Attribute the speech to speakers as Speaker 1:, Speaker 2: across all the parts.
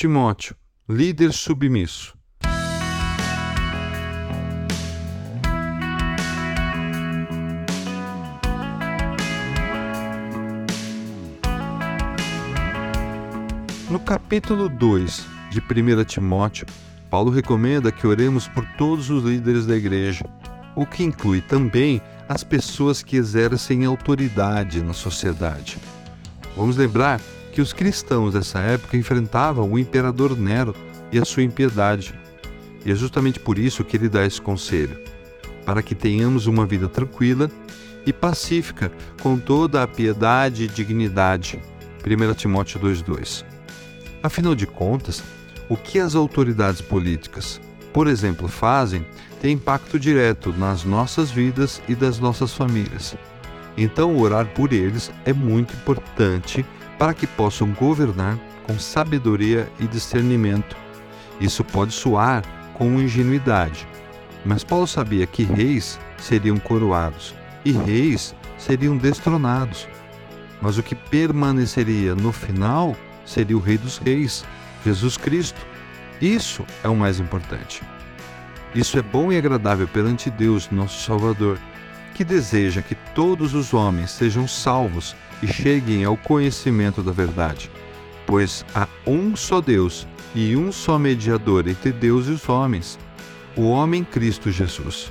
Speaker 1: Timóteo, líder submisso. No capítulo 2 de 1 Timóteo, Paulo recomenda que oremos por todos os líderes da igreja, o que inclui também as pessoas que exercem autoridade na sociedade. Vamos lembrar que os cristãos dessa época enfrentavam o imperador Nero e a sua impiedade. E é justamente por isso que ele dá esse conselho, para que tenhamos uma vida tranquila e pacífica, com toda a piedade e dignidade. 1 Timóteo 2,2 Afinal de contas, o que as autoridades políticas, por exemplo, fazem tem impacto direto nas nossas vidas e das nossas famílias. Então, orar por eles é muito importante para que possam governar com sabedoria e discernimento. Isso pode soar com ingenuidade, mas Paulo sabia que reis seriam coroados e reis seriam destronados. Mas o que permaneceria no final seria o Rei dos Reis, Jesus Cristo. Isso é o mais importante. Isso é bom e agradável perante Deus, nosso Salvador, que deseja que todos os homens sejam salvos e cheguem ao conhecimento da verdade. Pois há um só Deus e um só mediador entre Deus e os homens, o homem Cristo Jesus,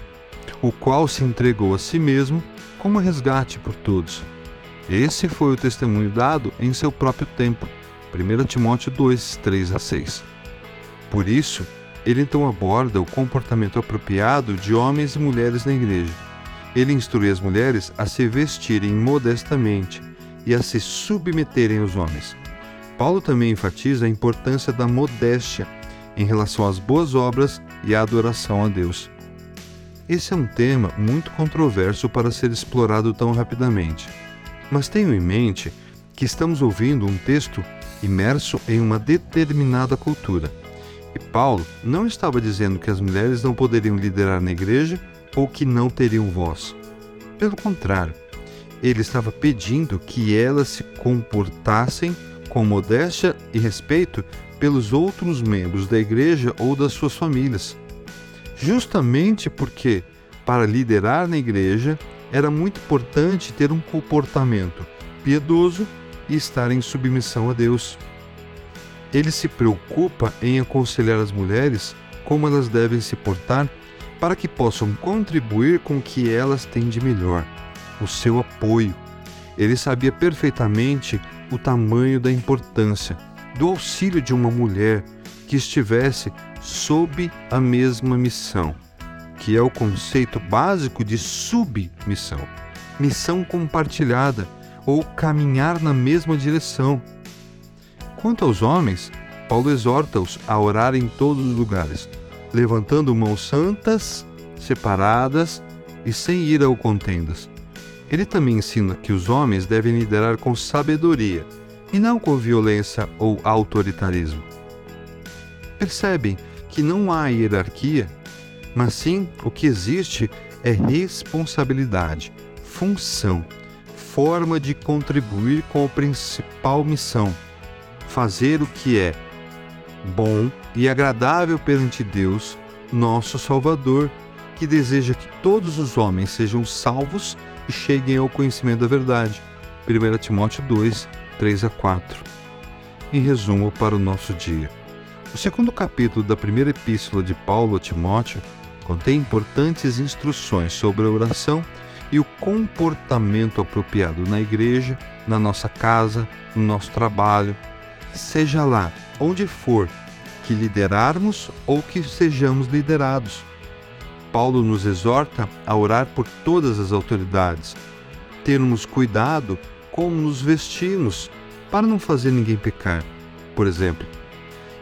Speaker 1: o qual se entregou a si mesmo como resgate por todos. Esse foi o testemunho dado em seu próprio tempo 1 Timóteo 2, 3 a 6. Por isso, ele então aborda o comportamento apropriado de homens e mulheres na igreja. Ele instrui as mulheres a se vestirem modestamente e a se submeterem aos homens. Paulo também enfatiza a importância da modéstia em relação às boas obras e à adoração a Deus. Esse é um tema muito controverso para ser explorado tão rapidamente, mas tenho em mente que estamos ouvindo um texto imerso em uma determinada cultura. E Paulo não estava dizendo que as mulheres não poderiam liderar na igreja ou que não teriam voz. Pelo contrário, ele estava pedindo que elas se comportassem com modéstia e respeito pelos outros membros da igreja ou das suas famílias. Justamente porque, para liderar na igreja, era muito importante ter um comportamento piedoso e estar em submissão a Deus. Ele se preocupa em aconselhar as mulheres como elas devem se portar para que possam contribuir com o que elas têm de melhor, o seu apoio. Ele sabia perfeitamente o tamanho da importância do auxílio de uma mulher que estivesse sob a mesma missão, que é o conceito básico de submissão, missão compartilhada ou caminhar na mesma direção. Quanto aos homens, Paulo exorta-os a orar em todos os lugares, levantando mãos santas, separadas e sem ira ou contendas. Ele também ensina que os homens devem liderar com sabedoria e não com violência ou autoritarismo. Percebem que não há hierarquia, mas sim o que existe é responsabilidade, função forma de contribuir com a principal missão: fazer o que é bom e agradável perante Deus, nosso Salvador, que deseja que todos os homens sejam salvos e cheguem ao conhecimento da verdade. 1 Timóteo 2, 3 a 4. Em resumo, para o nosso dia. O segundo capítulo da primeira epístola de Paulo a Timóteo contém importantes instruções sobre a oração e o comportamento apropriado na igreja, na nossa casa, no nosso trabalho, seja lá onde for que liderarmos ou que sejamos liderados. Paulo nos exorta a orar por todas as autoridades, termos cuidado como nos vestimos para não fazer ninguém pecar, por exemplo,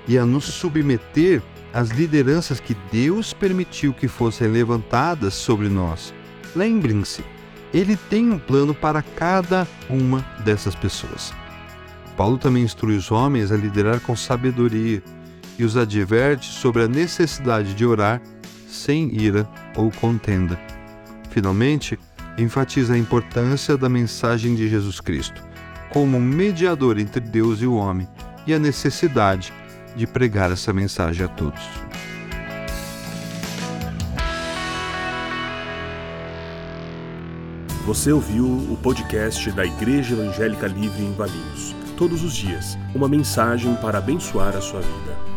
Speaker 1: e a nos submeter às lideranças que Deus permitiu que fossem levantadas sobre nós Lembrem-se, ele tem um plano para cada uma dessas pessoas. Paulo também instrui os homens a liderar com sabedoria e os adverte sobre a necessidade de orar sem ira ou contenda. Finalmente, enfatiza a importância da mensagem de Jesus Cristo como mediador entre Deus e o homem e a necessidade de pregar essa mensagem a todos.
Speaker 2: Você ouviu o podcast da Igreja Evangélica Livre em Valinhos. Todos os dias, uma mensagem para abençoar a sua vida.